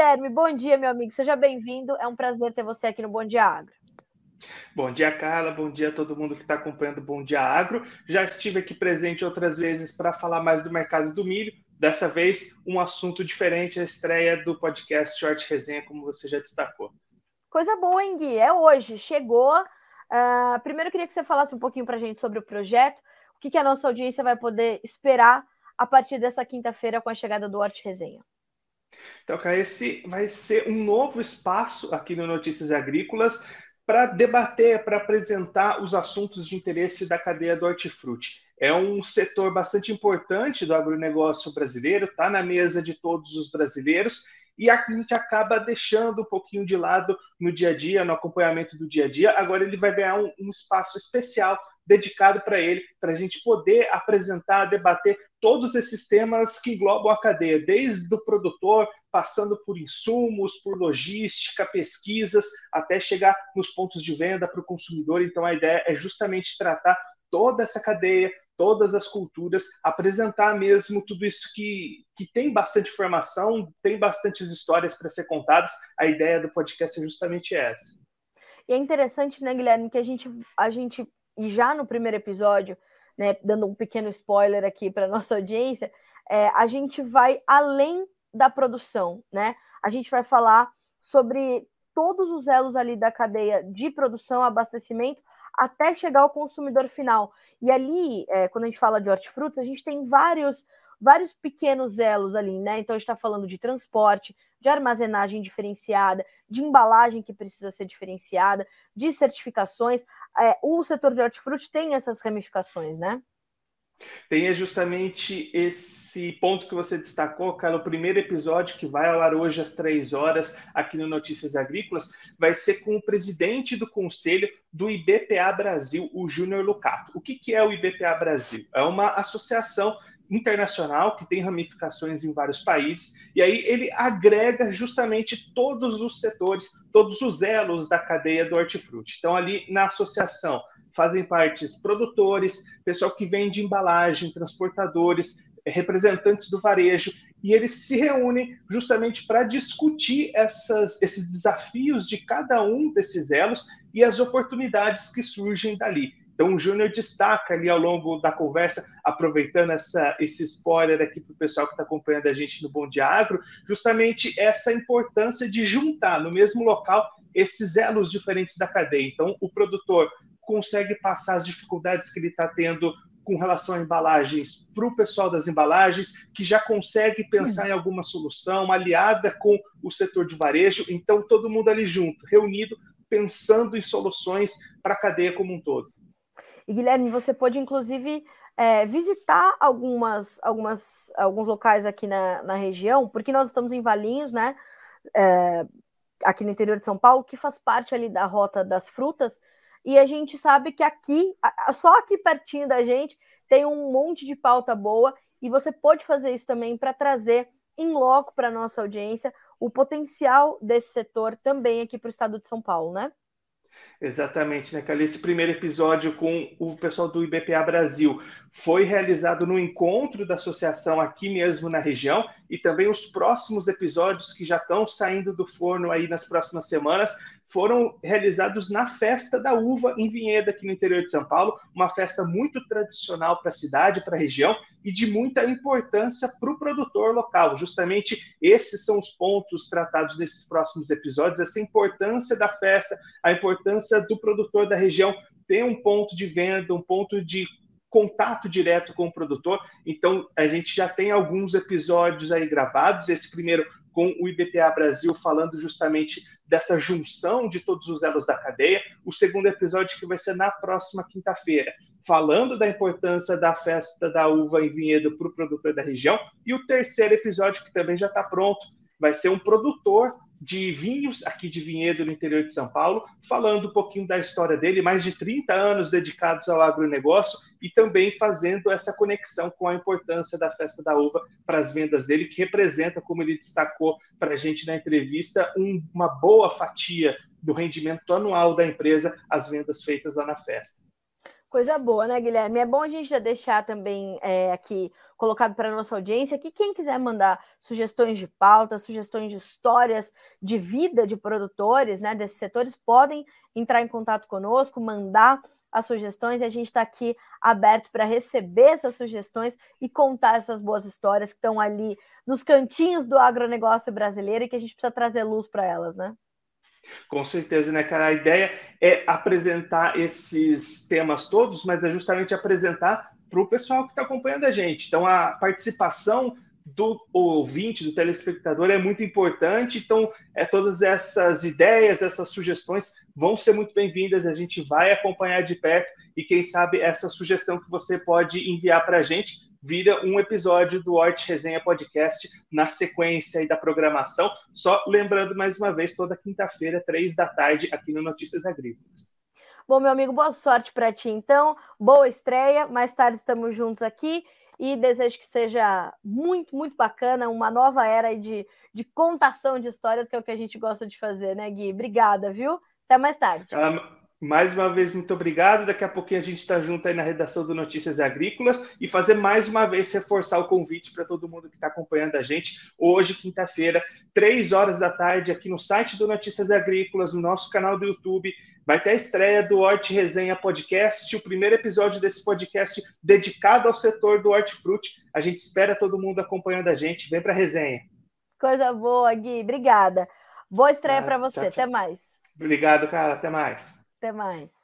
Guilherme, bom dia, meu amigo. Seja bem-vindo. É um prazer ter você aqui no Bom Dia Agro. Bom dia, Carla. Bom dia a todo mundo que está acompanhando o Bom Dia Agro. Já estive aqui presente outras vezes para falar mais do mercado do milho. Dessa vez, um assunto diferente, a estreia do podcast Short Resenha, como você já destacou. Coisa boa, hein, Gui? É hoje, chegou. Uh, primeiro, eu queria que você falasse um pouquinho para a gente sobre o projeto, o que, que a nossa audiência vai poder esperar a partir dessa quinta-feira com a chegada do Hort Resenha. Então, cara, esse vai ser um novo espaço aqui no Notícias Agrícolas para debater, para apresentar os assuntos de interesse da cadeia do hortifruti. É um setor bastante importante do agronegócio brasileiro, está na mesa de todos os brasileiros e a gente acaba deixando um pouquinho de lado no dia a dia, no acompanhamento do dia a dia. Agora ele vai ganhar um, um espaço especial dedicado para ele, para a gente poder apresentar, debater todos esses temas que englobam a cadeia, desde o produtor, passando por insumos, por logística, pesquisas, até chegar nos pontos de venda para o consumidor. Então, a ideia é justamente tratar toda essa cadeia, todas as culturas, apresentar mesmo tudo isso que, que tem bastante informação, tem bastantes histórias para ser contadas. A ideia do podcast é justamente essa. E é interessante, né, Guilherme, que a gente, a gente e já no primeiro episódio, né, dando um pequeno spoiler aqui para nossa audiência, é, a gente vai além da produção, né? A gente vai falar sobre todos os elos ali da cadeia de produção, abastecimento, até chegar ao consumidor final. E ali, é, quando a gente fala de hortifrutos, a gente tem vários vários pequenos elos ali, né? Então a gente está falando de transporte, de armazenagem diferenciada, de embalagem que precisa ser diferenciada, de certificações. É, o setor de hortifruti tem essas ramificações, né? Tem é justamente esse ponto que você destacou, cara. O primeiro episódio, que vai ao ar hoje às três horas, aqui no Notícias Agrícolas, vai ser com o presidente do conselho do IBPA Brasil, o Júnior Lucato. O que, que é o IBPA Brasil? É uma associação internacional que tem ramificações em vários países, e aí ele agrega justamente todos os setores, todos os elos da cadeia do hortifruti. Então, ali na associação fazem parte produtores, pessoal que vende embalagem, transportadores, representantes do varejo, e eles se reúnem justamente para discutir essas, esses desafios de cada um desses elos e as oportunidades que surgem dali. Então, o Júnior destaca ali ao longo da conversa, aproveitando essa, esse spoiler aqui para o pessoal que está acompanhando a gente no Bom Dia Agro, justamente essa importância de juntar no mesmo local esses elos diferentes da cadeia. Então, o produtor consegue passar as dificuldades que ele está tendo com relação a embalagens para o pessoal das embalagens, que já consegue pensar em alguma solução aliada com o setor de varejo. Então, todo mundo ali junto, reunido, pensando em soluções para a cadeia como um todo. E Guilherme, você pode inclusive é, visitar algumas, algumas, alguns locais aqui na, na região, porque nós estamos em Valinhos, né? É, aqui no interior de São Paulo, que faz parte ali da rota das frutas, e a gente sabe que aqui, só aqui pertinho da gente, tem um monte de pauta boa, e você pode fazer isso também para trazer em loco para nossa audiência o potencial desse setor também aqui para o estado de São Paulo, né? Exatamente, né, Cali? Esse primeiro episódio com o pessoal do IBPA Brasil foi realizado no encontro da associação aqui mesmo na região e também os próximos episódios que já estão saindo do forno aí nas próximas semanas foram realizados na festa da uva em Vinhedo aqui no interior de São Paulo, uma festa muito tradicional para a cidade, para a região e de muita importância para o produtor local. Justamente esses são os pontos tratados nesses próximos episódios, essa importância da festa, a importância do produtor da região ter um ponto de venda, um ponto de contato direto com o produtor. Então, a gente já tem alguns episódios aí gravados. Esse primeiro com o IBPA Brasil falando justamente dessa junção de todos os elos da cadeia. O segundo episódio que vai ser na próxima quinta-feira, falando da importância da festa da uva em vinhedo para o produtor da região. E o terceiro episódio que também já está pronto, vai ser um produtor de vinhos aqui de Vinhedo, no interior de São Paulo, falando um pouquinho da história dele, mais de 30 anos dedicados ao agronegócio e também fazendo essa conexão com a importância da festa da uva para as vendas dele, que representa, como ele destacou para a gente na entrevista, um, uma boa fatia do rendimento anual da empresa, as vendas feitas lá na festa. Coisa boa, né, Guilherme? É bom a gente já deixar também é, aqui colocado para a nossa audiência que quem quiser mandar sugestões de pauta, sugestões de histórias de vida de produtores né, desses setores, podem entrar em contato conosco, mandar as sugestões e a gente está aqui aberto para receber essas sugestões e contar essas boas histórias que estão ali nos cantinhos do agronegócio brasileiro e que a gente precisa trazer luz para elas, né? Com certeza, né, cara? A ideia é apresentar esses temas todos, mas é justamente apresentar para o pessoal que está acompanhando a gente. Então, a participação do ouvinte, do telespectador é muito importante. Então, é, todas essas ideias, essas sugestões vão ser muito bem-vindas. A gente vai acompanhar de perto e, quem sabe, essa sugestão que você pode enviar para a gente vira um episódio do Hort Resenha Podcast na sequência da programação. Só lembrando mais uma vez, toda quinta-feira, três da tarde, aqui no Notícias Agrícolas. Bom, meu amigo, boa sorte para ti então. Boa estreia. Mais tarde estamos juntos aqui e desejo que seja muito, muito bacana, uma nova era de, de contação de histórias, que é o que a gente gosta de fazer, né, Gui? Obrigada, viu? Até mais tarde. Mais uma vez, muito obrigado. Daqui a pouquinho a gente está junto aí na redação do Notícias Agrícolas e fazer mais uma vez reforçar o convite para todo mundo que está acompanhando a gente. Hoje, quinta-feira, três horas da tarde, aqui no site do Notícias Agrícolas, no nosso canal do YouTube, vai ter a estreia do Horti Resenha Podcast, o primeiro episódio desse podcast dedicado ao setor do hortifruti. A gente espera todo mundo acompanhando a gente. Vem para a resenha. Coisa boa, Gui. Obrigada. Boa estreia ah, para você. Tchau, tchau. Até mais. Obrigado, cara. Até mais. Até mais.